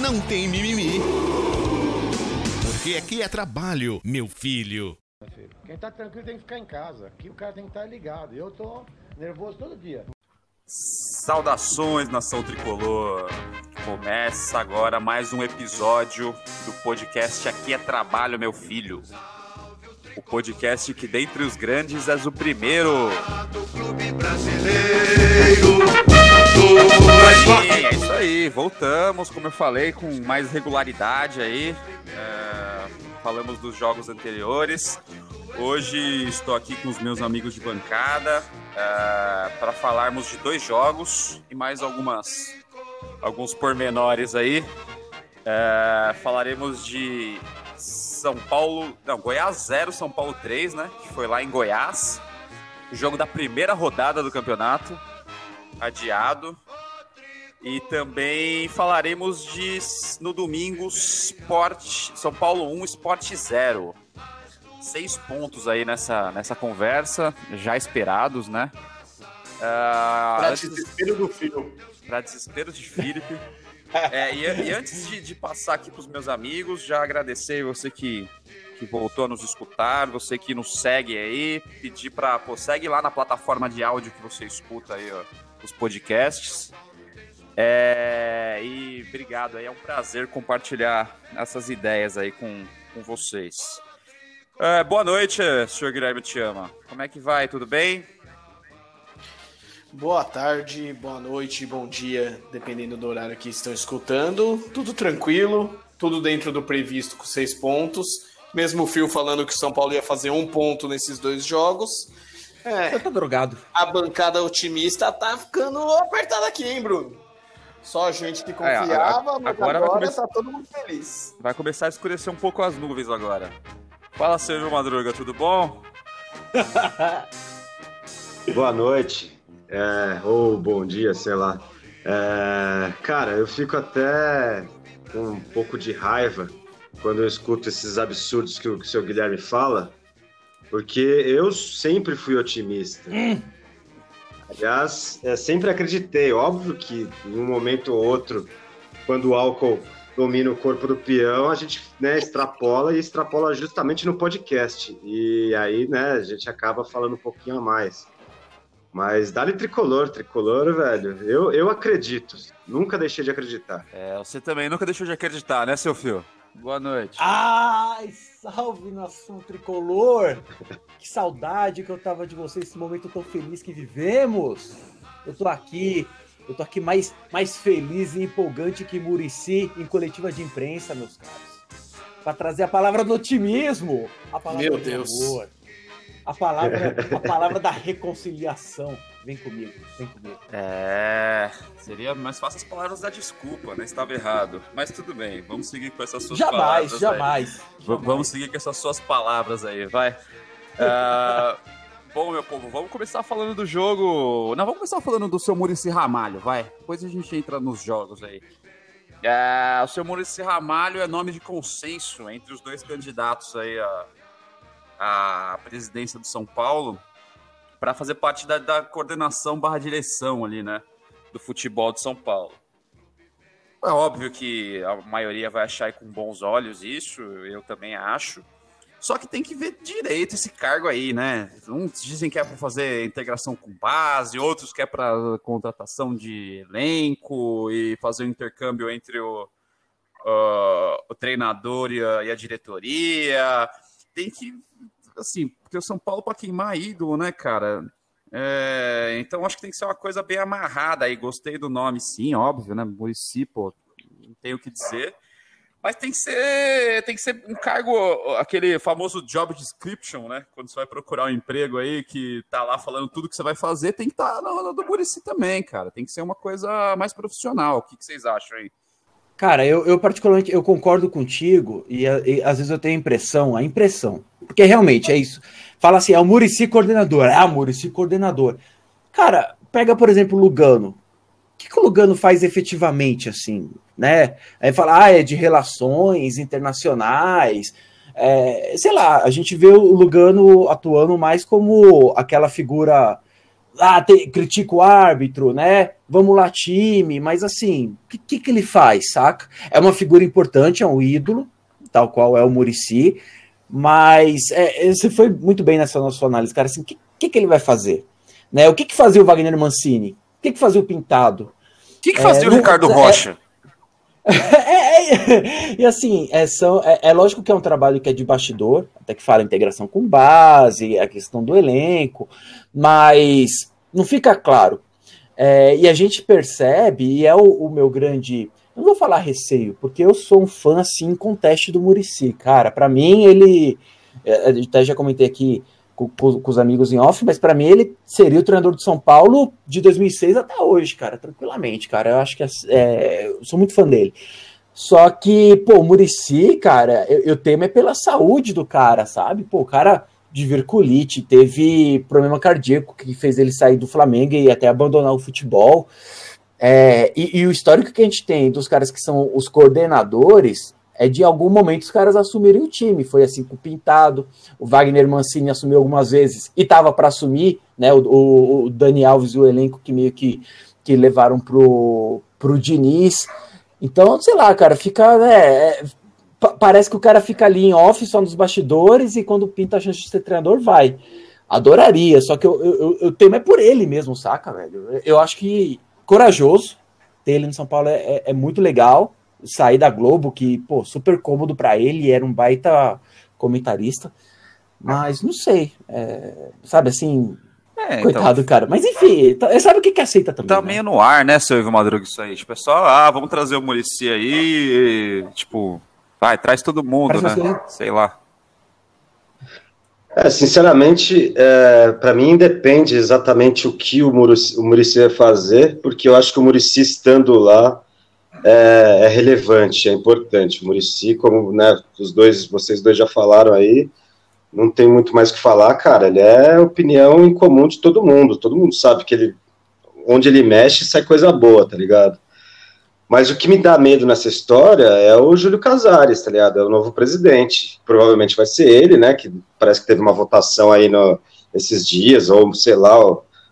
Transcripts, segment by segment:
não tem mimimi. Porque aqui é trabalho, meu filho. Quem tá tranquilo tem que ficar em casa. Aqui o cara tem que estar ligado. Eu tô nervoso todo dia. Saudações, nação tricolor! Começa agora mais um episódio do podcast Aqui é Trabalho, meu filho. O podcast que, dentre os grandes, és o primeiro. Do clube brasileiro. É isso aí, voltamos, como eu falei, com mais regularidade aí. É, falamos dos jogos anteriores. Hoje estou aqui com os meus amigos de bancada uh, para falarmos de dois jogos e mais algumas alguns pormenores aí. Uh, falaremos de São Paulo, não, Goiás 0, São Paulo 3, né? Que foi lá em Goiás. O jogo da primeira rodada do campeonato, adiado. E também falaremos de no domingo Sport, São Paulo 1, Sport 0 seis pontos aí nessa, nessa conversa, já esperados, né? Uh, para desespero do filho. Para desespero de Felipe. é, e, e, antes de, de passar aqui para os meus amigos, já agradecer você que, que voltou a nos escutar, você que nos segue aí, pedir para, pô, segue lá na plataforma de áudio que você escuta aí, ó, os podcasts. É, e obrigado é um prazer compartilhar essas ideias aí com, com vocês. É, boa noite, senhor Guilherme Te ama. Como é que vai? Tudo bem? Boa tarde, boa noite, bom dia, dependendo do horário que estão escutando. Tudo tranquilo, tudo dentro do previsto com seis pontos. Mesmo o Fio falando que o São Paulo ia fazer um ponto nesses dois jogos. É, tá drogado. A bancada otimista tá ficando apertada aqui, hein, Bruno? Só gente que confiava, é, a, a, mas agora, agora começar... tá todo mundo feliz. Vai começar a escurecer um pouco as nuvens agora. Fala, Sérgio Madruga, tudo bom? Boa noite, é, ou bom dia, sei lá. É, cara, eu fico até com um pouco de raiva quando eu escuto esses absurdos que o, que o seu Guilherme fala, porque eu sempre fui otimista. Hum. Aliás, é, sempre acreditei. Óbvio que em um momento ou outro, quando o álcool domina o corpo do peão, a gente né, extrapola e extrapola justamente no podcast. E aí, né, a gente acaba falando um pouquinho a mais. Mas dá-lhe tricolor, tricolor, velho. Eu, eu acredito. Nunca deixei de acreditar. É, você também nunca deixou de acreditar, né, seu filho? Boa noite. Ai, salve nação tricolor! que saudade que eu tava de vocês, esse momento tão feliz que vivemos. Eu tô aqui eu tô aqui mais, mais feliz e empolgante que Murici em coletiva de imprensa, meus caros. Para trazer a palavra do otimismo, a palavra Meu do Deus. amor, a palavra, a palavra da reconciliação. Vem comigo, vem comigo. É, seria mais fácil as palavras da desculpa, né? Estava errado. Mas tudo bem, vamos seguir com essas suas jamais, palavras. Jamais, jamais. Vamos seguir com essas suas palavras aí, vai. Uh, Bom, meu povo, vamos começar falando do jogo. Não, vamos começar falando do seu Murici Ramalho, vai. Depois a gente entra nos jogos aí. É, o seu Murici Ramalho é nome de consenso entre os dois candidatos aí à, à presidência do São Paulo para fazer parte da, da coordenação barra direção ali, né? Do futebol de São Paulo. É óbvio que a maioria vai achar com bons olhos isso, eu também acho. Só que tem que ver direito esse cargo aí, né? Uns dizem que é para fazer integração com base, outros que é para contratação de elenco e fazer um intercâmbio entre o, uh, o treinador e a, e a, diretoria. Tem que, assim, porque o São Paulo para queimar ídolo, né, cara? É, então acho que tem que ser uma coisa bem amarrada aí. Gostei do nome, sim, óbvio, né? Murici, pô, não tenho o que dizer. Mas tem que ser, tem que ser um cargo, aquele famoso job description, né? Quando você vai procurar um emprego aí que tá lá falando tudo que você vai fazer, tem que estar tá no, no do Murici também, cara. Tem que ser uma coisa mais profissional. O que, que vocês acham aí? Cara, eu, eu particularmente eu concordo contigo e, e, às vezes eu tenho a impressão, a impressão, porque realmente é isso. Fala assim, é o Murici coordenador, é o Murici coordenador. Cara, pega por exemplo o Lugano. O que, que o Lugano faz efetivamente assim, né? Aí fala, ah, é de relações internacionais, é, sei lá, a gente vê o Lugano atuando mais como aquela figura ah, te, critica o árbitro, né? Vamos lá, time, mas assim, o que, que, que, ele faz, saca? É uma figura importante, é um ídolo, tal qual é o Murici, mas é, é, você foi muito bem nessa nossa análise, cara. Assim, o que, que, que, ele vai fazer? Né? O que, que fazia o Wagner Mancini? O que, que fazia o Pintado? O que, que fazia é, o Ricardo é, Rocha? É, é, e assim, é, são, é, é, lógico que é um trabalho que é de bastidor, até que fala integração com base, a questão do elenco, mas não fica claro. É, e a gente percebe, e é o, o, meu grande. Não vou falar receio, porque eu sou um fã assim com teste do Murici, cara. Para mim, ele. É, até já comentei aqui com, com, com os amigos em off, mas para mim ele seria o treinador do São Paulo de 2006 até hoje, cara, tranquilamente, cara. Eu acho que é, é, eu sou muito fã dele. Só que, pô, o Murici, cara, eu, eu temo é pela saúde do cara, sabe? Pô, o cara de verculite, teve problema cardíaco que fez ele sair do Flamengo e até abandonar o futebol. É, e, e, o histórico que a gente tem dos caras que são os coordenadores é de algum momento os caras assumirem o time. Foi assim com o Pintado, o Wagner Mancini assumiu algumas vezes e estava para assumir, né? O, o, o, Dani Alves e o elenco que meio que, que levaram pro, pro Diniz. Então, sei lá, cara, fica. Né, é, parece que o cara fica ali em off, só nos bastidores, e quando pinta a chance de ser treinador, vai. Adoraria, só que eu, eu, eu temo é por ele mesmo, saca, velho? Eu acho que corajoso ter ele no São Paulo é, é, é muito legal sair da Globo, que, pô, super cômodo para ele, era um baita comentarista. Mas não sei, é, sabe assim, é, então. Coitado, então, cara. Mas enfim, tá, sabe o que que aceita também. Tá né? meio no ar, né, seu Ivo Madruga, isso aí. Tipo, é só, ah, vamos trazer o Murici aí, e, tipo, vai, traz todo mundo, Parece né? Sei lá. É, sinceramente, é, para mim depende exatamente o que o Murici, vai fazer, porque eu acho que o Murici estando lá, é, é, relevante, é importante. O Murici, como né, os dois, vocês dois já falaram aí, não tem muito mais o que falar, cara. Ele é opinião em comum de todo mundo. Todo mundo sabe que ele, onde ele mexe, sai coisa boa, tá ligado? Mas o que me dá medo nessa história é o Júlio Casares, tá ligado? É o novo presidente. Provavelmente vai ser ele, né? Que parece que teve uma votação aí no, esses dias, ou sei lá,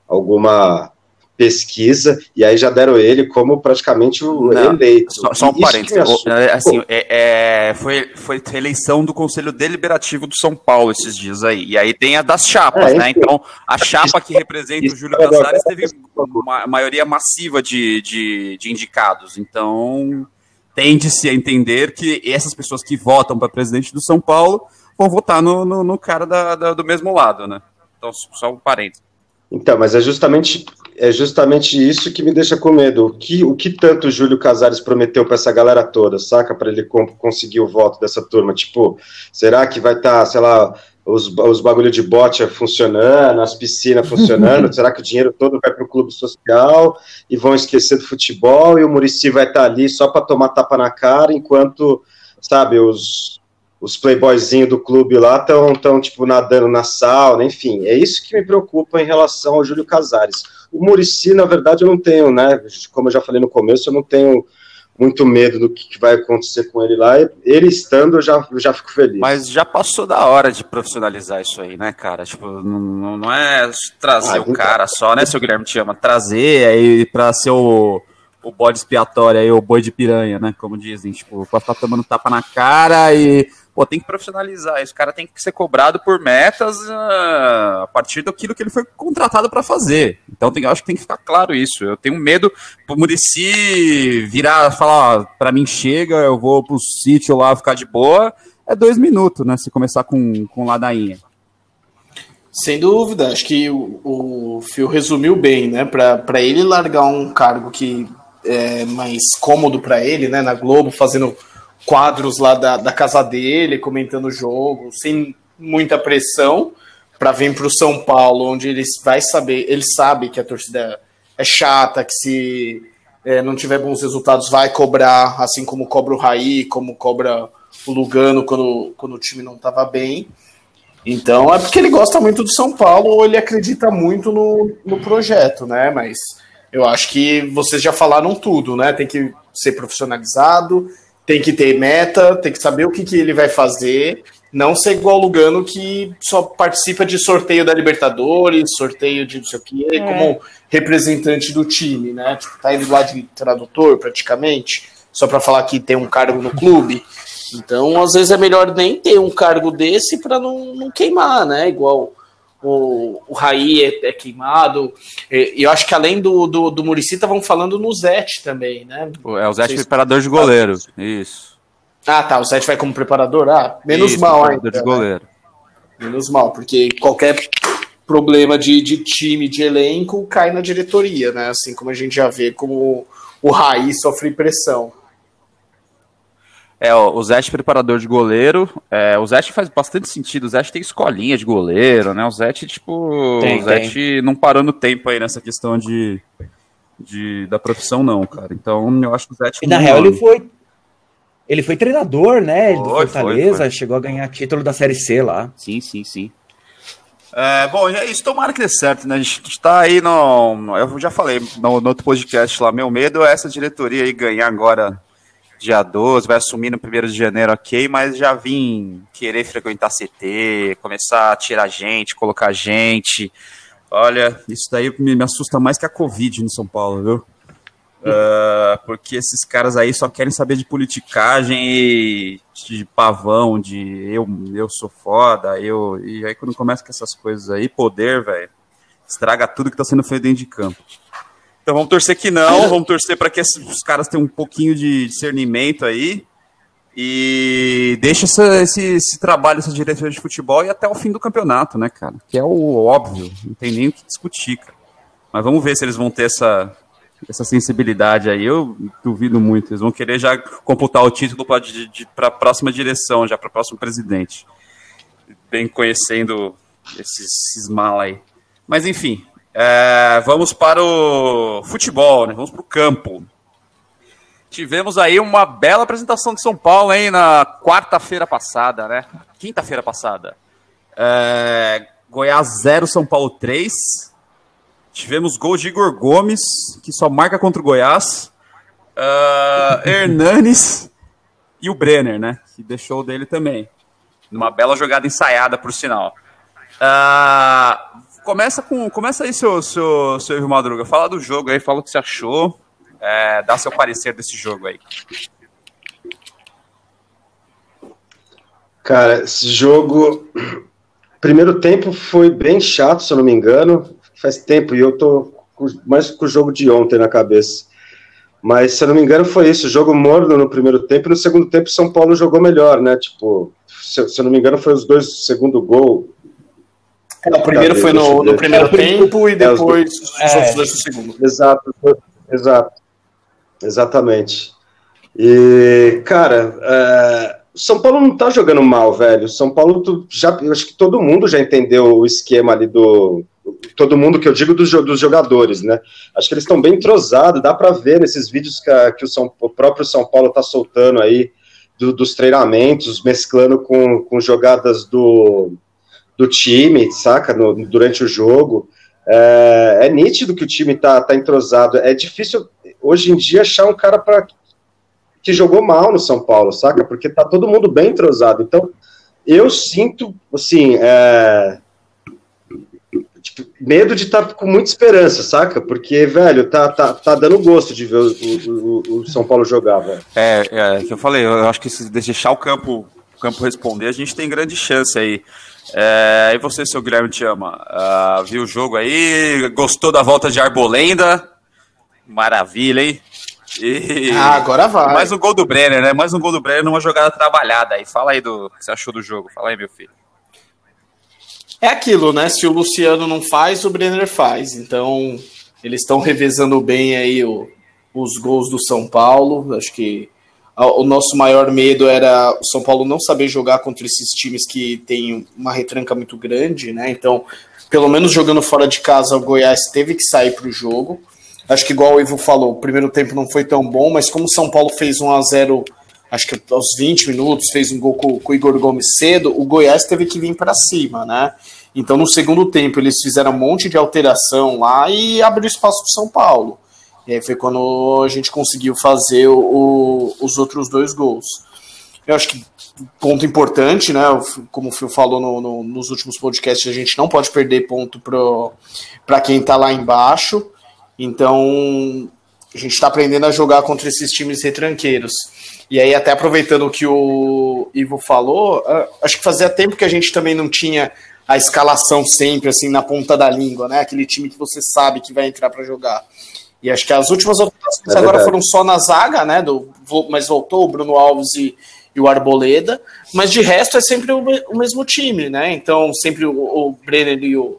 alguma pesquisa, e aí já deram ele como praticamente o Não, eleito. Só, só um parênteses, é, assim, é, é, foi, foi eleição do Conselho Deliberativo do São Paulo esses dias aí, e aí tem a das chapas, é, né, então a chapa que representa o Júlio Casares teve uma maioria massiva de, de, de indicados, então tende-se a entender que essas pessoas que votam para presidente do São Paulo vão votar no, no, no cara da, da, do mesmo lado, né, então só um parênteses. Então, mas é justamente é justamente isso que me deixa com medo. O que, o que tanto o Júlio Casares prometeu para essa galera toda, saca? Para ele conseguir o voto dessa turma. Tipo, será que vai estar, tá, sei lá, os, os bagulho de bote funcionando, as piscinas funcionando? será que o dinheiro todo vai para o clube social e vão esquecer do futebol e o Murici vai estar tá ali só para tomar tapa na cara enquanto, sabe, os os playboyzinhos do clube lá estão, tão, tipo, nadando na sauna, enfim. É isso que me preocupa em relação ao Júlio Casares. O Murici, na verdade, eu não tenho, né? Como eu já falei no começo, eu não tenho muito medo do que vai acontecer com ele lá. Ele estando, eu já, eu já fico feliz. Mas já passou da hora de profissionalizar isso aí, né, cara? Tipo, não, não é trazer ah, o cara só, né, seu Guilherme te chama? Trazer aí pra ser o o bode expiatório aí, o boi de piranha, né? Como dizem, tipo, pra estar tomando tapa na cara e pô, tem que profissionalizar. O cara tem que ser cobrado por metas uh, a partir daquilo que ele foi contratado para fazer. Então tem, acho que tem que ficar claro isso. Eu tenho medo o Murici virar, falar, para mim chega, eu vou pro sítio lá ficar de boa. É dois minutos, né? Se começar com, com ladainha. Sem dúvida, acho que o, o Phil resumiu bem, né? Para ele largar um cargo que é mais cômodo para ele, né? Na Globo, fazendo quadros lá da, da casa dele, comentando o jogo, sem muita pressão, para vir para o São Paulo, onde ele vai saber, ele sabe que a torcida é chata, que se é, não tiver bons resultados, vai cobrar, assim como cobra o Raí, como cobra o Lugano quando, quando o time não estava bem. Então é porque ele gosta muito do São Paulo ou ele acredita muito no, no projeto, né? Mas eu acho que vocês já falaram tudo, né? Tem que ser profissionalizado, tem que ter meta, tem que saber o que, que ele vai fazer, não ser igual o Lugano que só participa de sorteio da Libertadores, sorteio de não sei o que, é. como representante do time, né? Tipo, tá indo lá de tradutor praticamente, só para falar que tem um cargo no clube. Então, às vezes é melhor nem ter um cargo desse para não, não queimar, né? Igual o, o Raí é, é queimado. E eu acho que além do, do, do Murici, estavam falando no Zete também, né? É o Zete preparador de goleiro. Isso. Ah, tá. O Zete vai como preparador? Ah, menos Isso, mal ainda. de goleiro. Né? Menos mal, porque qualquer problema de, de time, de elenco, cai na diretoria, né? Assim como a gente já vê como o Raí sofre pressão. É, ó, o Zete preparador de goleiro. É, o Zete faz bastante sentido. O Zete tem escolinha de goleiro, né? O Zete, tipo. Tem, o Zete tem. não parou no tempo aí nessa questão de, de, da profissão, não, cara. Então, eu acho que o Zete. E na real, ele foi. Ele foi treinador, né? Foi, do Fortaleza, foi, foi. chegou a ganhar título da Série C lá. Sim, sim, sim. É, bom, é isso tomara que dê certo, né? A gente está aí no. Eu já falei no, no outro podcast lá. Meu medo é essa diretoria aí ganhar agora dia 12, vai assumir no 1 de janeiro, ok, mas já vim querer frequentar CT, começar a tirar gente, colocar gente. Olha, isso daí me, me assusta mais que a Covid no São Paulo, viu? Uh, porque esses caras aí só querem saber de politicagem e de pavão, de eu, eu sou foda, eu. E aí quando começa com essas coisas aí, poder, velho, estraga tudo que tá sendo feito dentro de campo. Então vamos torcer que não, vamos torcer para que os caras tenham um pouquinho de discernimento aí e deixa essa, esse, esse trabalho, essa diretoria de futebol e até o fim do campeonato, né, cara? Que é o óbvio, não tem nem o que discutir, cara. Mas vamos ver se eles vão ter essa, essa sensibilidade aí. Eu duvido muito. Eles vão querer já computar o título para a próxima direção, já para o próximo presidente. Bem conhecendo esses, esses mal aí. Mas enfim, é, vamos para o futebol, né? Vamos para o campo. Tivemos aí uma bela apresentação de São Paulo, hein, na quarta-feira passada, né? Quinta-feira passada. É, Goiás 0, São Paulo 3. Tivemos gol de Igor Gomes, que só marca contra o Goiás. Uh, Hernanes e o Brenner, né? Que deixou dele também. Numa bela jogada ensaiada, por sinal. Uh, começa com. Começa aí, seu, seu, seu Madruga. Fala do jogo aí, fala o que você achou. É, dá seu parecer desse jogo aí. Cara, esse jogo. Primeiro tempo foi bem chato, se eu não me engano. Faz tempo e eu tô mais com o jogo de ontem na cabeça. Mas, se eu não me engano, foi isso. Jogo morno no primeiro tempo. E no segundo tempo, São Paulo jogou melhor, né? Tipo, se, se eu não me engano, foi os dois segundo gol. É, o primeiro foi no, no primeiro é, tempo e depois é, os outros dois no segundo. Exato, exato. Exatamente. E, cara, é, São Paulo não tá jogando mal, velho. São Paulo, tu, já, eu acho que todo mundo já entendeu o esquema ali do. Todo mundo que eu digo dos, dos jogadores, né? Acho que eles estão bem entrosados, dá para ver nesses vídeos que, a, que o, São, o próprio São Paulo tá soltando aí do, dos treinamentos, mesclando com, com jogadas do, do time, saca? No, durante o jogo. É, é, nítido que o time tá, tá entrosado. É difícil hoje em dia achar um cara para que jogou mal no São Paulo, saca? Porque tá todo mundo bem entrosado. Então, eu sinto, assim, é, tipo, medo de estar tá com muita esperança, saca? Porque, velho, tá, tá, tá dando gosto de ver o, o, o São Paulo jogar, velho. É, é, que eu falei, eu acho que se deixar o campo, o campo responder, a gente tem grande chance aí. É, e você, seu Guilherme Te Ama, uh, viu o jogo aí? Gostou da volta de Arbolenda? Maravilha, hein? E... Ah, agora vai. Mais um gol do Brenner, né? Mais um gol do Brenner numa jogada trabalhada aí. Fala aí do que você achou do jogo. Fala aí, meu filho. É aquilo, né? Se o Luciano não faz, o Brenner faz. Então, eles estão revezando bem aí o, os gols do São Paulo. Acho que o nosso maior medo era o São Paulo não saber jogar contra esses times que têm uma retranca muito grande, né? Então, pelo menos jogando fora de casa, o Goiás teve que sair para o jogo. Acho que igual o Ivo falou, o primeiro tempo não foi tão bom, mas como o São Paulo fez 1 a 0 acho que aos 20 minutos, fez um gol com, com o Igor Gomes cedo, o Goiás teve que vir para cima, né? Então no segundo tempo eles fizeram um monte de alteração lá e abriu espaço para São Paulo. E aí foi quando a gente conseguiu fazer o, os outros dois gols. Eu acho que ponto importante, né? Como o Phil falou no, no, nos últimos podcasts, a gente não pode perder ponto para quem está lá embaixo. Então a gente está aprendendo a jogar contra esses times retranqueiros. E aí, até aproveitando o que o Ivo falou, acho que fazia tempo que a gente também não tinha a escalação sempre assim na ponta da língua, né? Aquele time que você sabe que vai entrar para jogar. E acho que as últimas alterações é agora foram só na zaga, né? Do, mas voltou o Bruno Alves e, e o Arboleda. Mas de resto é sempre o, o mesmo time, né? Então sempre o, o Brenner e o,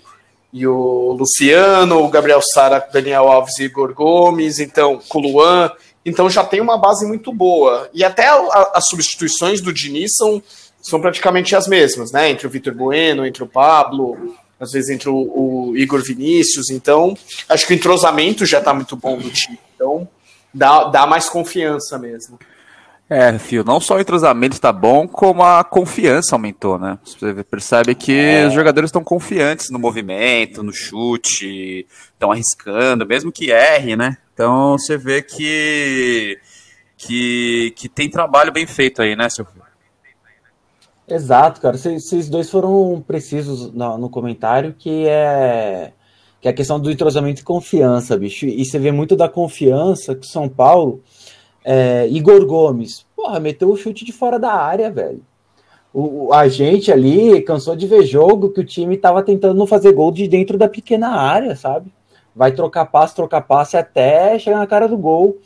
e o Luciano, o Gabriel Sara, Daniel Alves e Igor Gomes, então com o Luan. Então já tem uma base muito boa. E até a, as substituições do Diniz são são praticamente as mesmas, né? Entre o Vitor Bueno, entre o Pablo, às vezes entre o, o, Igor Vinícius. Então, acho que o entrosamento já está muito bom do time. Então, dá, dá mais confiança mesmo. É, Fio, não só o entrosamento está bom, como a confiança aumentou, né? Você percebe que é. os jogadores estão confiantes no movimento, no chute, estão arriscando, mesmo que erre, né? Então você vê que, que, que tem trabalho bem feito aí, né, seu Fio? Exato, cara. Vocês dois foram precisos no, no, comentário, que é, que é a questão do entrosamento e confiança, bicho. E você vê muito da confiança que São Paulo. É, Igor Gomes, porra, meteu o chute de fora da área, velho. O, a gente ali cansou de ver jogo que o time tava tentando não fazer gol de dentro da pequena área, sabe? Vai trocar passe, trocar passe até chegar na cara do gol.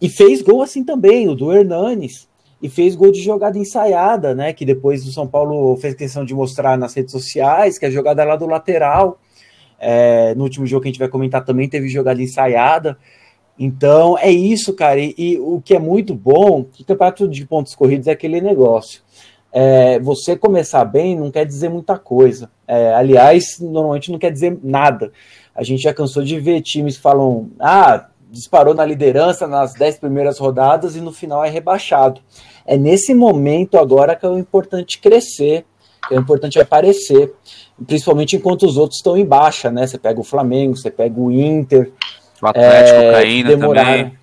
E fez gol assim também, o do Hernanes e fez gol de jogada ensaiada, né? Que depois o São Paulo fez questão de mostrar nas redes sociais, que é a jogada lá do lateral. É, no último jogo que a gente vai comentar também teve jogada ensaiada. Então é isso, cara. E, e o que é muito bom, que campeonato de pontos corridos é aquele negócio. É, você começar bem não quer dizer muita coisa. É, aliás, normalmente não quer dizer nada. A gente já cansou de ver times que falam: ah, disparou na liderança nas dez primeiras rodadas e no final é rebaixado. É nesse momento agora que é o importante crescer, que é importante aparecer, principalmente enquanto os outros estão em baixa, né? Você pega o Flamengo, você pega o Inter. O Atlético é, caindo também.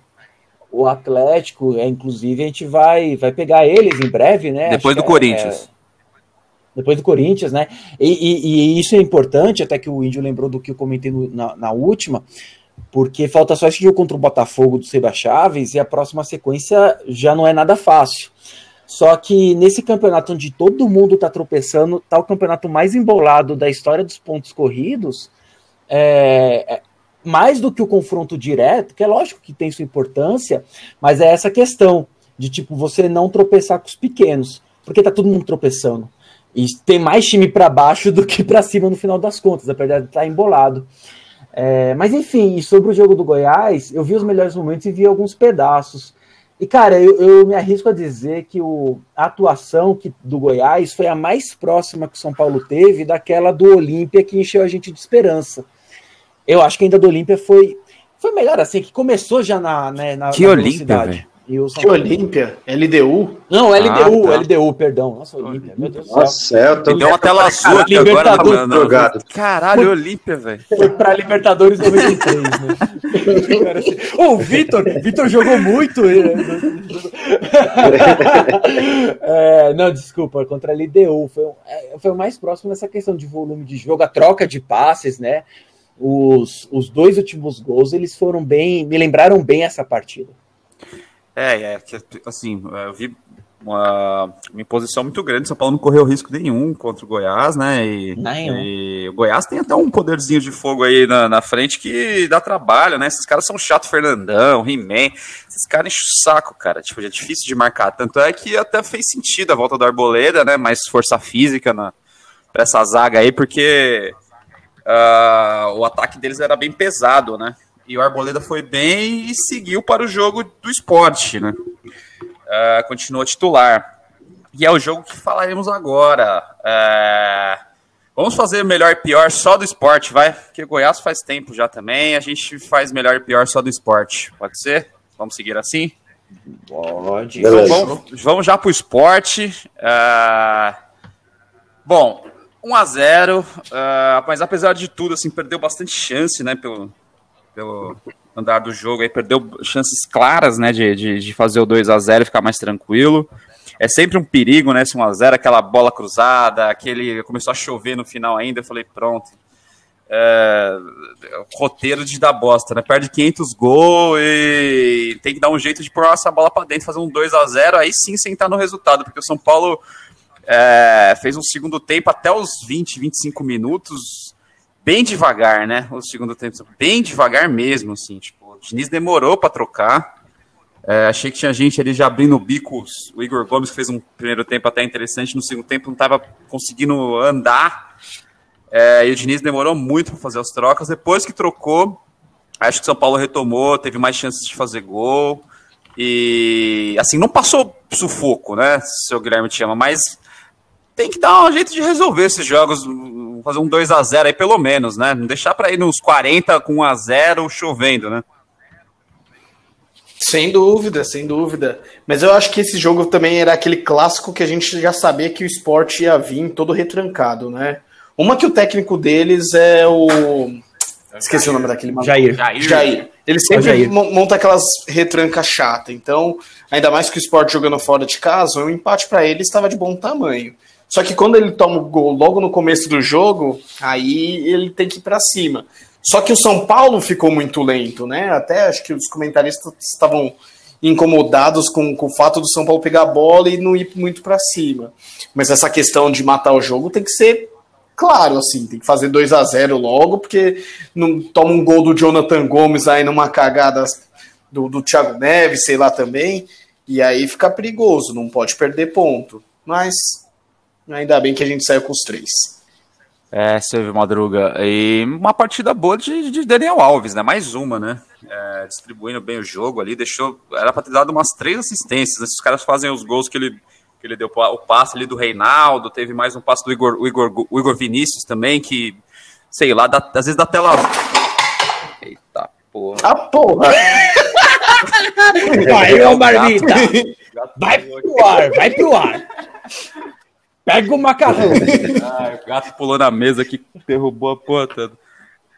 O Atlético, é, inclusive, a gente vai, vai pegar eles em breve, né? Depois Acho do Corinthians. É, depois do Corinthians, né? E, e, e, isso é importante, até que o Índio lembrou do que eu comentei no, na, na última, porque falta só esse jogo contra o Botafogo do Seba Chaves e a próxima sequência já não é nada fácil. Só que nesse campeonato onde todo mundo está tropeçando, tá o campeonato mais embolado da história dos pontos corridos, é, é, mais do que o confronto direto, que é lógico que tem sua importância, mas é essa questão de tipo você não tropeçar com os pequenos, porque tá todo mundo tropeçando. E tem mais time para baixo do que para cima no final das contas, apesar de estar tá embolado. É, mas enfim, sobre o jogo do Goiás, eu vi os melhores momentos e vi alguns pedaços. E, cara, eu, eu me arrisco a dizer que o, a atuação que, do Goiás foi a mais próxima que o São Paulo teve daquela do Olímpia que encheu a gente de esperança. Eu acho que ainda do Olímpia foi, foi melhor assim, que começou já na, né, na, que Olímpia, velho? que Olímpia? LDU? Não, LDU, ah, tá. LDU, perdão. Nossa, Olímpia, meu Deus do céu. Nossa, é, eu tô... Deu uma tela azul aqui agora no, no, jogado. Caralho, Olímpia, velho. Foi pra Libertadores 93, né? o Vitor, Vitor jogou muito. é, não, desculpa, contra a LDU. Foi, é, foi o mais próximo nessa questão de volume de jogo, a troca de passes, né? Os, os dois últimos gols, eles foram bem, me lembraram bem essa partida. É, é, assim, eu vi uma, uma imposição muito grande. São Paulo não correu risco nenhum contra o Goiás, né? E, e, o Goiás tem até um poderzinho de fogo aí na, na frente que dá trabalho, né? Esses caras são chato, Fernandão, He-Man. Esses caras enchem o saco, cara. Tipo, é difícil de marcar. Tanto é que até fez sentido a volta do Arboleda, né? Mais força física na, pra essa zaga aí, porque uh, o ataque deles era bem pesado, né? E o Arboleda foi bem e seguiu para o jogo do esporte, né? Uh, continuou titular. E é o jogo que falaremos agora. Uh, Vamos fazer melhor e pior só do esporte, vai? Porque Goiás faz tempo já também, a gente faz melhor e pior só do esporte. Pode ser? Vamos seguir assim? Pode. Então, vamos, vamos já para o esporte. Uh, bom, 1 a 0 uh, mas apesar de tudo, assim, perdeu bastante chance, né, pelo, pelo andar do jogo, aí perdeu chances claras, né, de, de, de fazer o 2 a 0 e ficar mais tranquilo é sempre um perigo, né? Esse 1x0, aquela bola cruzada, aquele. Começou a chover no final ainda, eu falei, pronto. É, roteiro de dar bosta, né? Perde 500 gols e tem que dar um jeito de pôr essa bola para dentro, fazer um 2 a 0 aí sim sentar no resultado, porque o São Paulo é, fez um segundo tempo até os 20, 25 minutos, bem devagar, né? O segundo tempo, bem devagar mesmo, assim. Tipo, o Diniz demorou para trocar. É, achei que tinha gente ali já abrindo bicos. O Igor Gomes fez um primeiro tempo até interessante, no segundo tempo não estava conseguindo andar. É, e o Diniz demorou muito para fazer as trocas. Depois que trocou, acho que o São Paulo retomou, teve mais chances de fazer gol. E assim, não passou sufoco, né? Seu Guilherme te chama, mas tem que dar um jeito de resolver esses jogos, fazer um 2 a 0 aí pelo menos, né? Não deixar para ir nos 40 com 1 a 0 chovendo, né? Sem dúvida, sem dúvida. Mas eu acho que esse jogo também era aquele clássico que a gente já sabia que o esporte ia vir todo retrancado, né? Uma que o técnico deles é o. Esqueci o nome daquele Jair. Jair. Jair. Ele sempre Jair. monta aquelas retrancas chatas. Então, ainda mais que o esporte jogando fora de casa, o empate para ele estava de bom tamanho. Só que quando ele toma o gol logo no começo do jogo, aí ele tem que ir para cima. Só que o São Paulo ficou muito lento, né? Até acho que os comentaristas estavam incomodados com, com o fato do São Paulo pegar a bola e não ir muito para cima. Mas essa questão de matar o jogo tem que ser claro, assim, tem que fazer 2 a 0 logo, porque não toma um gol do Jonathan Gomes aí numa cagada do, do Thiago Neves, sei lá também, e aí fica perigoso, não pode perder ponto. Mas ainda bem que a gente saiu com os três. É, Silvio Madruga. E uma partida boa de, de Daniel Alves, né? Mais uma, né? É, distribuindo bem o jogo ali, deixou. Era pra ter dado umas três assistências. Né? Esses caras fazem os gols que ele, que ele deu o passe ali do Reinaldo, teve mais um passe do Igor, o Igor, o Igor Vinícius também, que, sei lá, dá, às vezes da tela. Eita porra. Ah, porra! Vai, ô Marmita! Vai pro ar, vai pro ar! Pega o macarrão. ah, o gato pulou na mesa que derrubou a porra toda.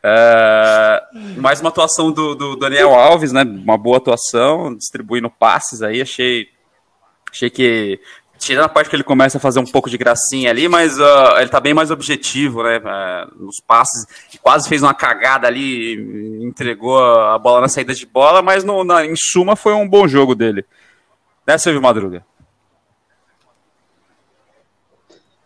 É, mais uma atuação do, do, Daniel Alves, né? Uma boa atuação, distribuindo passes aí. Achei, achei que, tirando a parte que ele começa a fazer um pouco de gracinha ali, mas uh, ele tá bem mais objetivo, né? Uh, nos passes. Quase fez uma cagada ali, entregou a bola na saída de bola, mas no, na, em suma foi um bom jogo dele. Né, Silvio Madruga?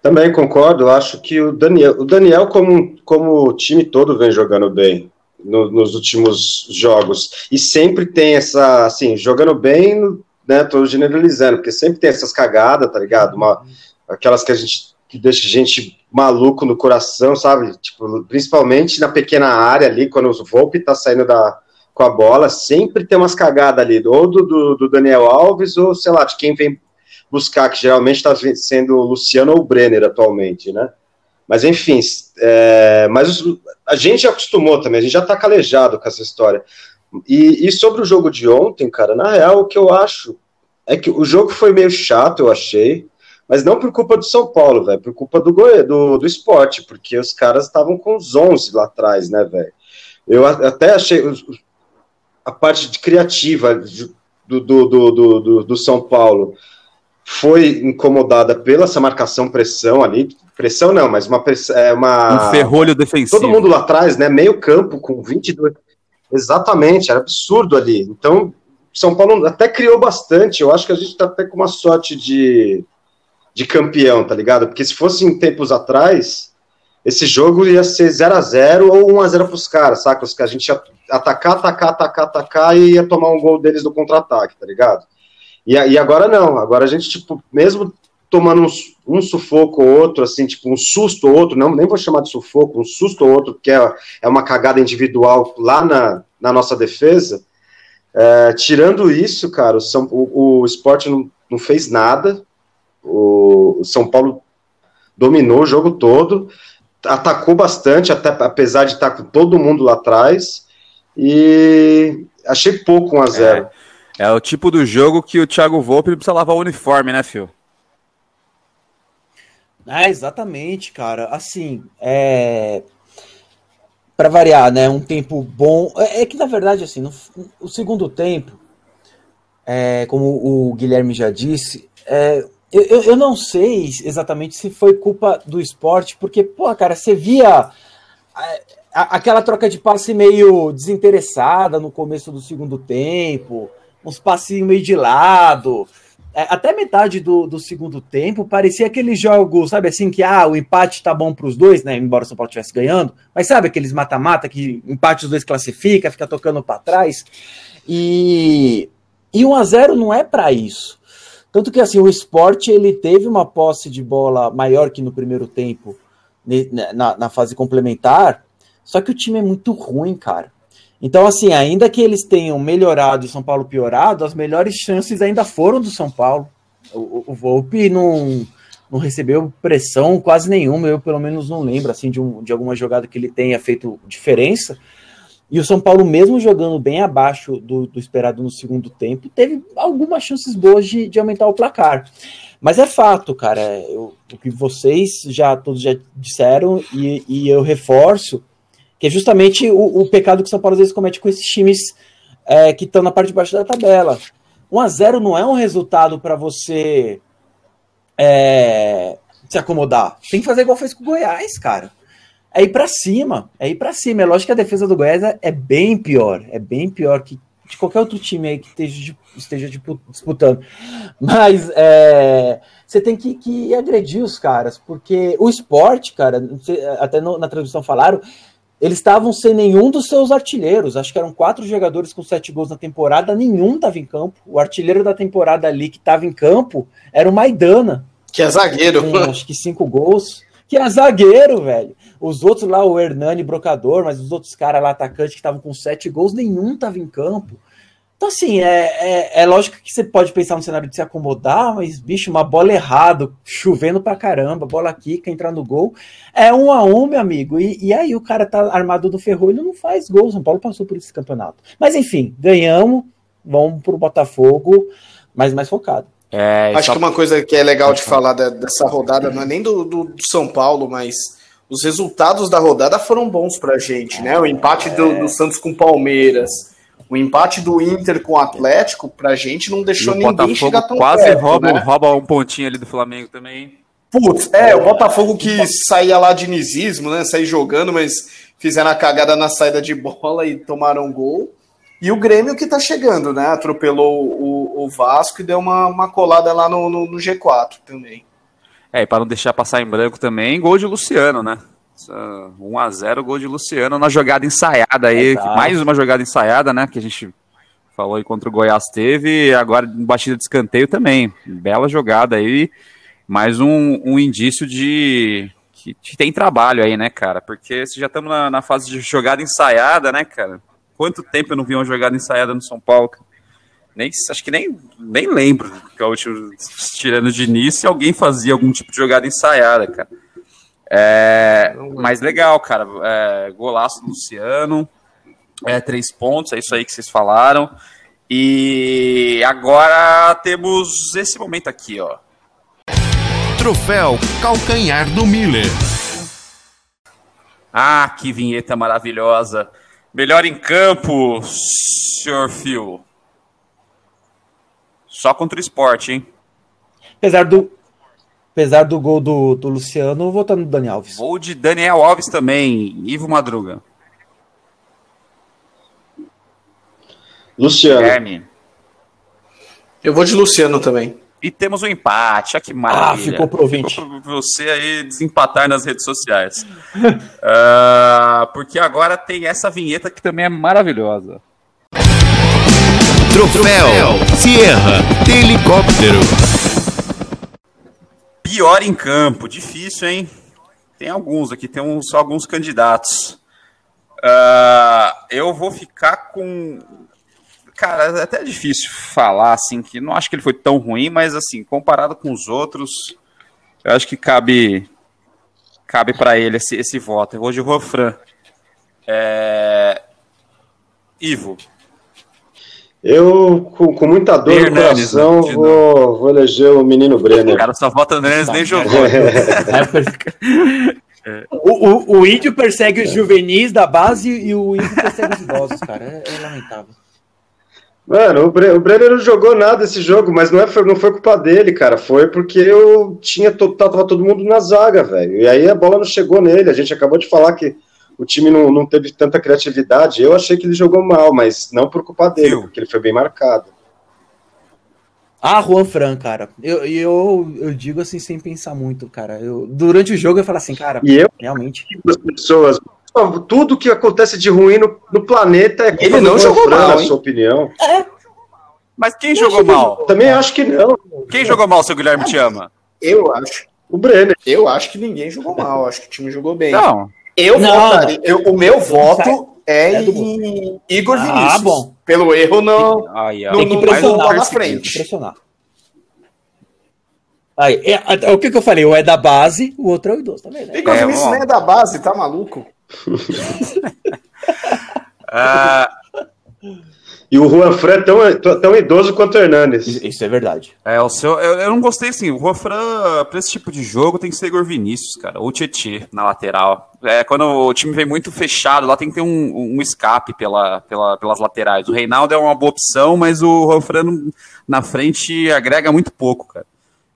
Também concordo, acho que o Daniel, o Daniel como, como o time todo vem jogando bem no, nos últimos jogos, e sempre tem essa, assim, jogando bem, né, tô generalizando, porque sempre tem essas cagadas, tá ligado? Uma, aquelas que a gente, que deixa gente maluco no coração, sabe? Tipo, principalmente na pequena área ali, quando o Volpe tá saindo da, com a bola, sempre tem umas cagadas ali, ou do, do, do Daniel Alves, ou sei lá, de quem vem buscar, que geralmente está sendo Luciano ou Brenner atualmente, né? Mas enfim, é, mas a gente acostumou também, a gente já está calejado com essa história. E, e, sobre o jogo de ontem, cara, na real, o que eu acho é que o jogo foi meio chato, eu achei, mas não por culpa do São Paulo, velho, por culpa do, do, do esporte, porque os caras estavam com os 11 lá atrás, né, velho? Eu até achei a parte de criativa do, do, do, do, do São Paulo foi incomodada pela essa marcação pressão ali, pressão não, mas uma é uma um ferrolho defensivo. Todo mundo lá atrás, né, meio campo com 22 Exatamente, era absurdo ali. Então, São Paulo até criou bastante. Eu acho que a gente tá até com uma sorte de de campeão, tá ligado? Porque se fosse em tempos atrás, esse jogo ia ser 0 a 0 ou 1 a 0 pros caras, saca? Os que a gente ia atacar, atacar, atacar, atacar e ia tomar um gol deles no contra-ataque, tá ligado? E, e agora não, agora a gente, tipo, mesmo tomando um, um, sufoco ou outro, assim, tipo, um susto ou outro, não, nem vou chamar de sufoco, um susto ou outro, que é, é uma cagada individual lá na, na nossa defesa, é, tirando isso, cara, o, São, o, o esporte não, não fez nada, o, o São Paulo dominou o jogo todo, atacou bastante, até, apesar de estar com todo mundo lá atrás. E achei pouco 1 a 0 é, o tipo do jogo que o Thiago Volpe precisa lavar o uniforme, né, Phil? É, exatamente, cara. Assim, é. Para variar, né? Um tempo bom. É, é que, na verdade, assim, no, o segundo tempo, é, como o Guilherme já disse, é, eu, eu não sei exatamente se foi culpa do esporte, porque, pô, cara, você via aquela troca de passe meio desinteressada no começo do segundo tempo, uns passinhos meio de lado. É, até metade do, do segundo tempo parecia aquele jogo, sabe assim, que ah, o empate tá bom para os dois, né? Embora o São Paulo estivesse ganhando, mas sabe aqueles mata-mata que empate os dois classifica, fica tocando para trás. E, e 1 a 0 não é para isso. Tanto que assim, o esporte ele teve uma posse de bola maior que no primeiro tempo, na, na fase complementar, só que o time é muito ruim, cara. Então, assim, ainda que eles tenham melhorado e o São Paulo piorado, as melhores chances ainda foram do São Paulo. O, o Volpe não, não recebeu pressão quase nenhuma, eu pelo menos não lembro assim de, um, de alguma jogada que ele tenha feito diferença. E o São Paulo, mesmo jogando bem abaixo do, do esperado no segundo tempo, teve algumas chances boas de, de aumentar o placar. Mas é fato, cara, eu, o que vocês já todos já disseram, e, e eu reforço, que é justamente o, o, pecado que o São Paulo às vezes comete com esses times é, que estão na parte de baixo da tabela. 1 a 0 não é um resultado para você é, se acomodar. Tem que fazer igual fez com o Goiás, cara é ir para cima, é ir para cima. É lógico que a defesa do Goiás é, bem pior, é bem pior que de qualquer outro time aí que esteja, esteja disputando. Mas é, você tem que, que, agredir os caras, porque o esporte, cara, até no, na transmissão falaram, eles estavam sem nenhum dos seus artilheiros. Acho que eram quatro jogadores com sete gols na temporada, nenhum estava em campo. O artilheiro da temporada ali que estava em campo era o Maidana. Que é zagueiro. Com, acho que cinco gols. Que é zagueiro, velho. Os outros lá, o Hernani Brocador, mas os outros caras lá, atacantes que estavam com sete gols, nenhum estava em campo. Então, assim, é, é, é, lógico que você pode pensar no cenário de se acomodar, mas, bicho, uma bola errada, chovendo pra caramba, bola aqui, quer entrar no gol. É um a um, meu amigo. E, e aí o cara tá armado do ferrolho não faz gol. São Paulo passou por esse campeonato. Mas, enfim, ganhamos, vamos pro Botafogo, mas mais focado. É, Acho só... que uma coisa que é legal de falar dessa rodada não é nem do, do, do São Paulo, mas os resultados da rodada foram bons pra gente, né? O empate do, do Santos com Palmeiras, o empate do Inter com o Atlético, pra gente não deixou ninguém Botafogo chegar tão quase perto, rouba, né? rouba um pontinho ali do Flamengo também. Putz, é, o Botafogo que saía lá de nisismo, né? Sair jogando, mas fizeram a cagada na saída de bola e tomaram gol. E o Grêmio que tá chegando, né? Atropelou o, o Vasco e deu uma, uma colada lá no, no, no G4 também. É, e para não deixar passar em branco também, gol de Luciano, né? 1 a 0 gol de Luciano na jogada ensaiada aí, mais uma jogada ensaiada, né? Que a gente falou aí contra o Goiás teve, agora batida de escanteio também. Bela jogada aí, mais um, um indício de que, que, tem trabalho aí, né, cara? Porque se já estamos na, na, fase de jogada ensaiada, né, cara? Quanto tempo eu não vi uma jogada ensaiada no São Paulo? Cara? nem acho que nem, nem lembro que a última, tirando de início, alguém fazia algum tipo de jogada ensaiada, cara. É, mas legal, cara. É, golaço do Luciano. É, três pontos, é isso aí que vocês falaram. E agora temos esse momento aqui, ó. Troféu Calcanhar do Miller. Ah, que vinheta maravilhosa. Melhor em campo, senhor Phil. Só contra o esporte, hein? Apesar do, apesar do gol do, do Luciano, votando no Dani Alves. Gol de Daniel Alves também, Ivo Madruga. Luciano. Guilherme. Eu vou de Luciano também. E temos um empate, olha que maravilha. Ah, ficou pro. Ficou pra você aí desempatar nas redes sociais. uh, porque agora tem essa vinheta que também é maravilhosa. Troféu Sierra Helicóptero. Pior em campo, difícil, hein? Tem alguns aqui, tem uns, alguns candidatos. Uh, eu vou ficar com. Cara, é até difícil falar assim, que não acho que ele foi tão ruim, mas assim, comparado com os outros, eu acho que cabe cabe para ele esse, esse voto. Eu vou de Rofran. É... Ivo. Eu, com, com muita dor no coração, né? vou, vou eleger o menino O Brenner. cara só vota no Hernanes, nem jogou. O, o, o índio persegue os juvenis da base e o índio persegue os idosos, cara. É, é lamentável. Mano, o, Bre o Brenner não jogou nada esse jogo, mas não, é, foi- não foi culpa dele, cara. Foi porque eu tinha to- tava todo mundo na zaga, velho. E aí a bola não chegou nele. A gente acabou de falar que o time não, não teve tanta criatividade. Eu achei que ele jogou mal, mas não por culpa dele, Viu? porque ele foi bem marcado. Ah, Juan Fran, cara. Eu, eu, eu digo assim sem pensar muito, cara. Eu, durante o jogo eu falo assim, cara, E eu, realmente. as pessoas, tudo que acontece de ruim no, no planeta é culpa Ele não do jogou Fran, mal, na hein? sua opinião. Mas quem jogou mal? Também acho que não. Quem jogou mal, seu Guilherme te ama? Eu acho. O Brenner. Eu acho que ninguém jogou mal. Acho que o time jogou bem. Não. Eu Não, votaria. eu- o meu voto é, É em Igor Ah, Vinícius. bom. Pelo erro, não. Ó. Não- Tem que não- pressionar na Tem que frente. pressionar. Aí, é, é, o que, que eu falei? Um é da base, o outro é o idoso, tá vendo? Igor É, Vinícius bom. nem é da base, tá maluco? Ah, E o Juan Fran é tão, tão idoso quanto o Hernanes. Isso é verdade. é, o seu, eu, eu não gostei assim. O Rofran, pra esse tipo de jogo, tem que ser Igor Vinícius, cara. Ou Tietê na lateral. É, quando o time vem muito fechado, lá tem que ter um, um escape pela, pela- pelas laterais. O Reinaldo é uma boa opção, mas o Rofran não- na frente agrega muito pouco, cara.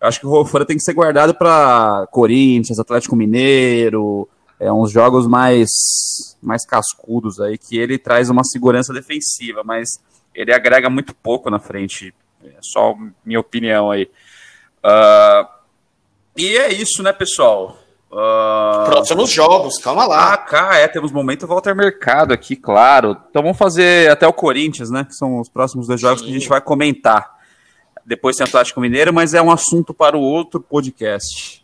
Eu acho que o Rofran tem que ser guardado para Corinthians, Atlético Mineiro, é uns jogos mais mais cascudos aí que ele traz uma segurança defensiva, mas ele agrega muito pouco na frente. É só minha opinião aí. Ah, e é isso, né, pessoal? Ah, Próximos jogos, calma lá. ah, cá, é, temos momento Walter Mercado aqui, claro. Então vamos fazer até o Corinthians, né? Que são os próximos dois jogos que a gente vai comentar. Depois tem Atlético Mineiro, mas é um assunto para o outro podcast.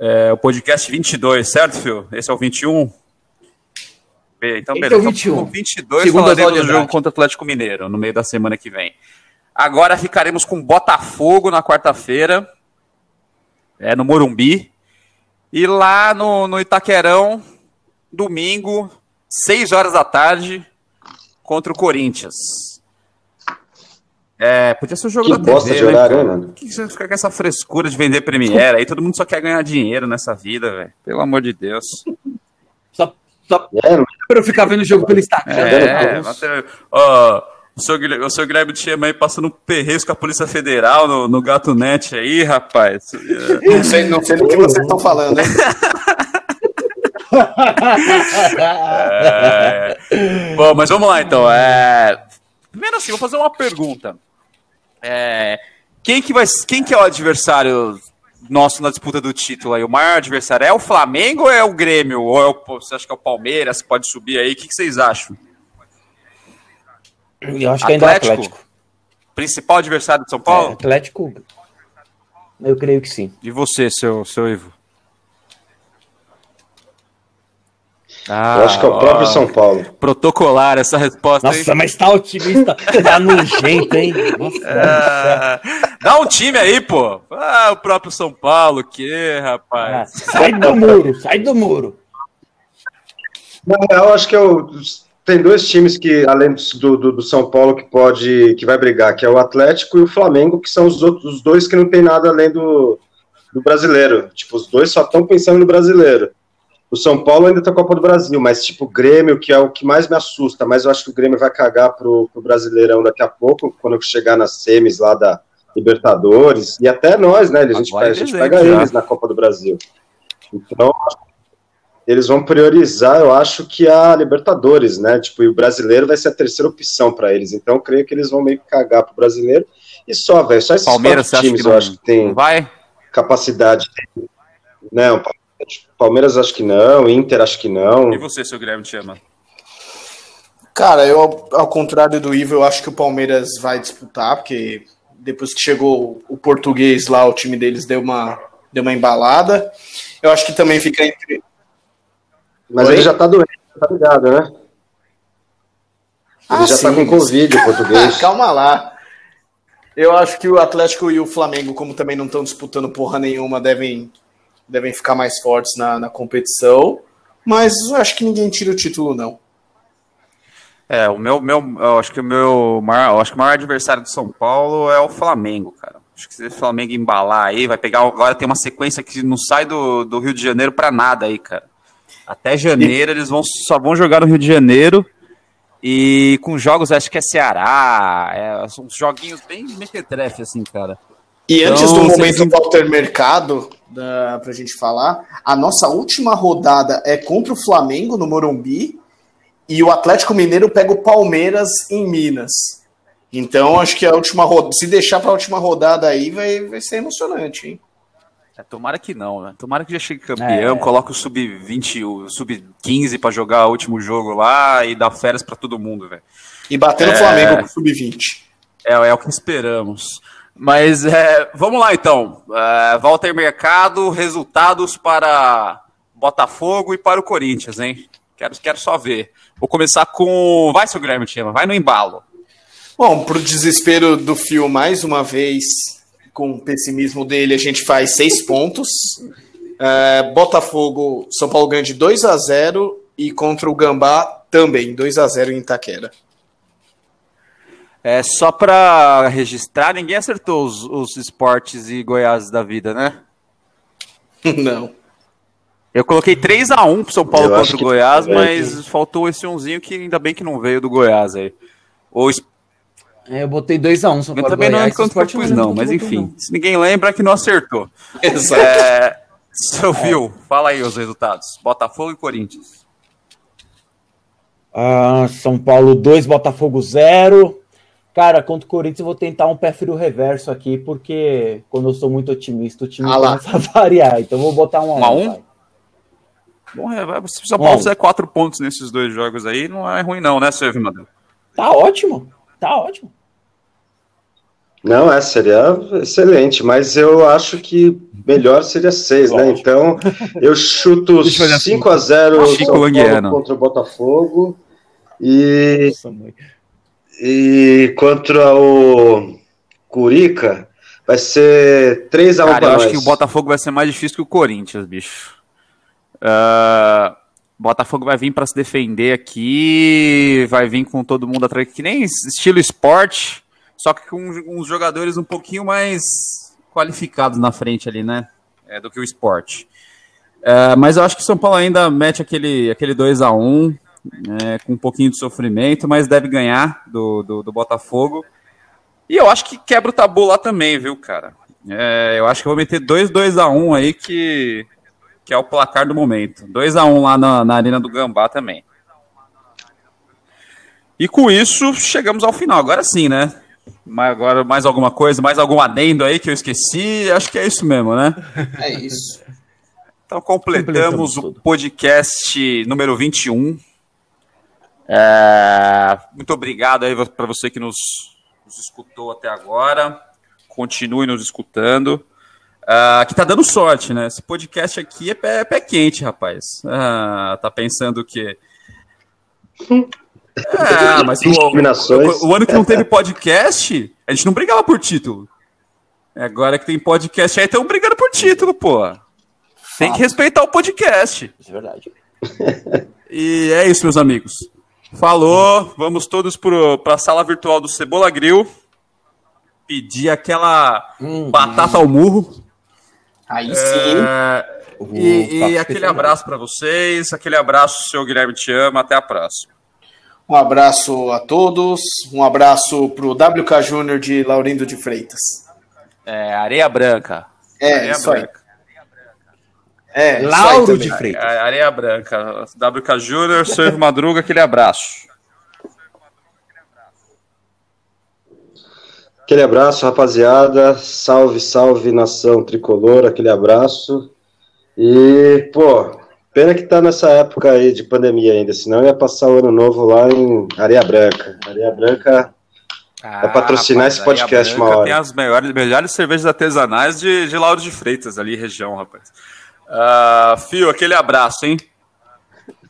É, o podcast 22, certo, Phil? Esse é o 21? Be- Então, Esse beleza. é o Então, 21. o 22 Segundo falaremos do jogo contra o Atlético Mineiro, no meio da semana que vem. Agora ficaremos com Botafogo na quarta-feira, é, no Morumbi. E lá no, no Itaquerão, domingo, 6 horas da tarde, contra o Corinthians. É, podia ser o jogo Que da TV, bosta de né, horário, né, mano? Que você fica com essa frescura de vender Premiere? Aí todo mundo só quer ganhar dinheiro nessa vida, velho. Pelo amor de Deus. Só, só É, pra eu ficar vendo o jogo pelo Instagram. É, até- ó, o seu Guilherme, o seu Guilherme Tiema aí passando um perreço com a Polícia Federal no, no Gato Net aí, rapaz. Não sei, não sei do que vocês estão falando, hein? É. Bom, mas vamos lá então. É... Primeiro assim, vou fazer uma pergunta. É, Quem, que vai, quem que é o adversário nosso na disputa do título aí? O maior adversário é o Flamengo ou é o Grêmio? Ou é o, você acha que é o Palmeiras? Pode subir aí? O que, que vocês acham? Eu acho que ainda é Atlético? Atlético. Principal adversário de São É, Paulo? Atlético. Eu creio que sim. E você, seu, seu Ivo? Ah, eu acho que é o próprio ó, São Paulo. Protocolar essa resposta. hein? Nossa, mas tá otimista. Tá nojento, hein? Nossa, Ah, dá um time aí, pô. Ah, o próprio São Paulo, que, Ah, rapaz. sai do muro, sai do muro. Na real, eu acho que é o- tem dois times que, além do, do, do São Paulo, que pode, que vai brigar, que é o Atlético e o Flamengo, que são os outros os dois que não tem nada além do, do brasileiro. Tipo, os dois só estão pensando no brasileiro. O São Paulo ainda tá Copa do Brasil, mas tipo, o Grêmio, que é o que mais me assusta, mas eu acho que o Grêmio vai cagar pro, pro Brasileirão daqui a pouco, quando chegar nas semis lá da Libertadores, e até nós, né? A gente, pega, a gente dezembro pega eles na Copa do Brasil. Então, eles vão priorizar, eu acho que a Libertadores, né? Tipo, e o brasileiro vai ser a terceira opção para eles. Então, eu creio que eles vão meio que cagar pro brasileiro. E só, velho, só esses Palmeiras, times que eu acho que tem vai? capacidade. Não, Palmeiras acho que não, Inter acho que não. E você, seu Guilherme, te ama? Cara, eu, ao- contrário do Ivo, eu acho que o Palmeiras vai disputar, porque depois que chegou o português lá, o time deles deu uma, deu uma embalada. Eu acho que também fica entre. Mas Oi? ele já tá doente, tá ligado, né? Ele Ah, já tá sim. com Covid, o português. Calma lá. Eu acho que o Atlético e o Flamengo, como também não estão disputando porra nenhuma, devem devem ficar mais fortes na, na competição, mas acho que ninguém tira o título, não. É, o meu, meu eu acho que o meu maior, acho que o maior adversário do São Paulo é o Flamengo, cara. Acho que se o Flamengo embalar aí, vai pegar. Agora tem uma sequência que não sai do, do Rio de Janeiro para nada aí, cara. Até janeiro eles vão, só vão jogar no Rio de Janeiro. E com jogos, acho que é Ceará, é, são joguinhos bem mequetrefe, assim, cara. E antes então, do momento vocês... Walter Mercado, da, pra gente falar, a nossa última rodada é contra o Flamengo no Morumbi e o Atlético Mineiro pega o Palmeiras em Minas. Então, acho que a última rodada, se deixar para a última rodada aí, vai, vai ser emocionante, hein? É, tomara que não, né? Tomara que já chegue campeão, é. coloque o sub-20, o sub-15 para jogar o último jogo lá e dar férias para todo mundo, velho. E bater no é... Flamengo com o sub-20. É, é o que esperamos. Mas é, vamos lá então. É, Walter Mercado, resultados para Botafogo e para o Corinthians, hein? Quero, quero só ver. Vou começar com. Vai, seu Guilherme Chama, vai no embalo. Bom, pro desespero do Fio, mais uma vez, com o pessimismo dele, a gente faz seis pontos. É, Botafogo, São Paulo ganha de 2 a 0 e contra o Gambá também, 2 a 0 em Itaquera. É, só para registrar, ninguém acertou os, os esportes e Goiás da vida, né? Não. Eu coloquei 3 a 1 pro São Paulo eu contra o Goiás, mas faltou esse umzinho que ainda bem que não veio do Goiás aí. O, é, eu botei 2x1 São Paulo. Eu também não é quanto que pus, não, mas enfim. Não. Se ninguém lembra, é que não acertou. Exato. É, seu viu, fala aí os resultados. Botafogo e Corinthians. Ah, São Paulo 2, Botafogo 0. Cara, contra o Corinthians eu vou tentar um pé frio reverso aqui, porque quando eu sou muito otimista, o time ah começa a variar. Então eu vou botar um a um. um, Bom, é, se o São Paulo fizer quatro pontos nesses dois jogos aí, não é ruim não, né, seu Evinador? Tá ótimo, tá ótimo. Não, é, seria excelente, mas eu acho que melhor seria seis, né? Então, eu chuto 5 a 0 São Paulo contra o Botafogo e e contra o Curica vai ser 3 a 1 Cara, eu acho que o Botafogo vai ser mais difícil que o Corinthians, bicho. Uh, Botafogo vai vir para se defender aqui, vai vir com todo mundo atrás, que nem estilo esporte só que com uns jogadores um pouquinho mais qualificados na frente ali, né? É, do que o esporte. É, mas eu acho que o São Paulo ainda mete aquele, aquele 2 a 1 é, com um pouquinho de sofrimento, mas deve ganhar do, do, do, Botafogo. E eu acho que quebra o tabu lá também, viu, cara? É, eu acho que eu vou meter 2 2 a 1 aí, que, que é o placar do momento. 2 a 1 lá na, na Arena do Gambá também. E com isso, chegamos ao final. Agora sim, né? Mas agora mais alguma coisa, mais algum adendo aí que eu esqueci? Acho que é isso mesmo, né? É isso. Então completamos, o podcast número 21. É, muito obrigado aí para você que nos, nos, escutou até agora. Continue nos escutando. Uh, que tá dando sorte, né? Esse podcast aqui é pé, pé quente, rapaz. Uh, tá pensando que é, mas o, o, o, ano que não teve podcast, a gente não brigava por título. Agora que tem podcast aí, estão brigando por título, pô. Tem que respeitar o podcast. Isso é verdade. E é isso, meus amigos. Falou, vamos todos para a sala virtual do Cebola Grill. Pedir aquela hum, batata ao murro. Aí sim. É, e, e aquele abraço para vocês, aquele abraço, seu Guilherme te ama, até a próxima. Um abraço a todos, um abraço para o WK Júnior de Laurindo de Freitas. É, Areia Branca. É, Areia isso Branca. aí. É, Lauro de Freitas. É, Areia Branca. WK Júnior, Sérgio Madruga, aquele abraço. Aquele abraço, rapaziada. Salve, salve, nação tricolor. Aquele abraço. E, pô, Pena que tá nessa época aí de pandemia ainda, senão ia passar o ano novo lá em Areia Branca. Areia Branca ah, vai patrocinar rapaz, esse podcast uma hora. Tem as melhores, melhores cervejas artesanais de, de Lauro de Freitas, ali, região, rapaz. Uh, Fio, aquele abraço, hein?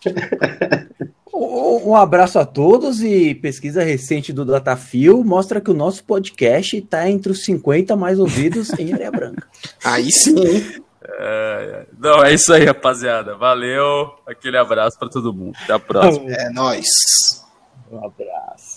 Um abraço a todos e pesquisa recente do Datafio mostra que o nosso podcast está entre os 50 mais ouvidos em Areia Branca. Aí sim. É, não, é isso aí, rapaziada. Valeu. Aquele abraço para todo mundo. Até a próxima. É nóis. Um abraço.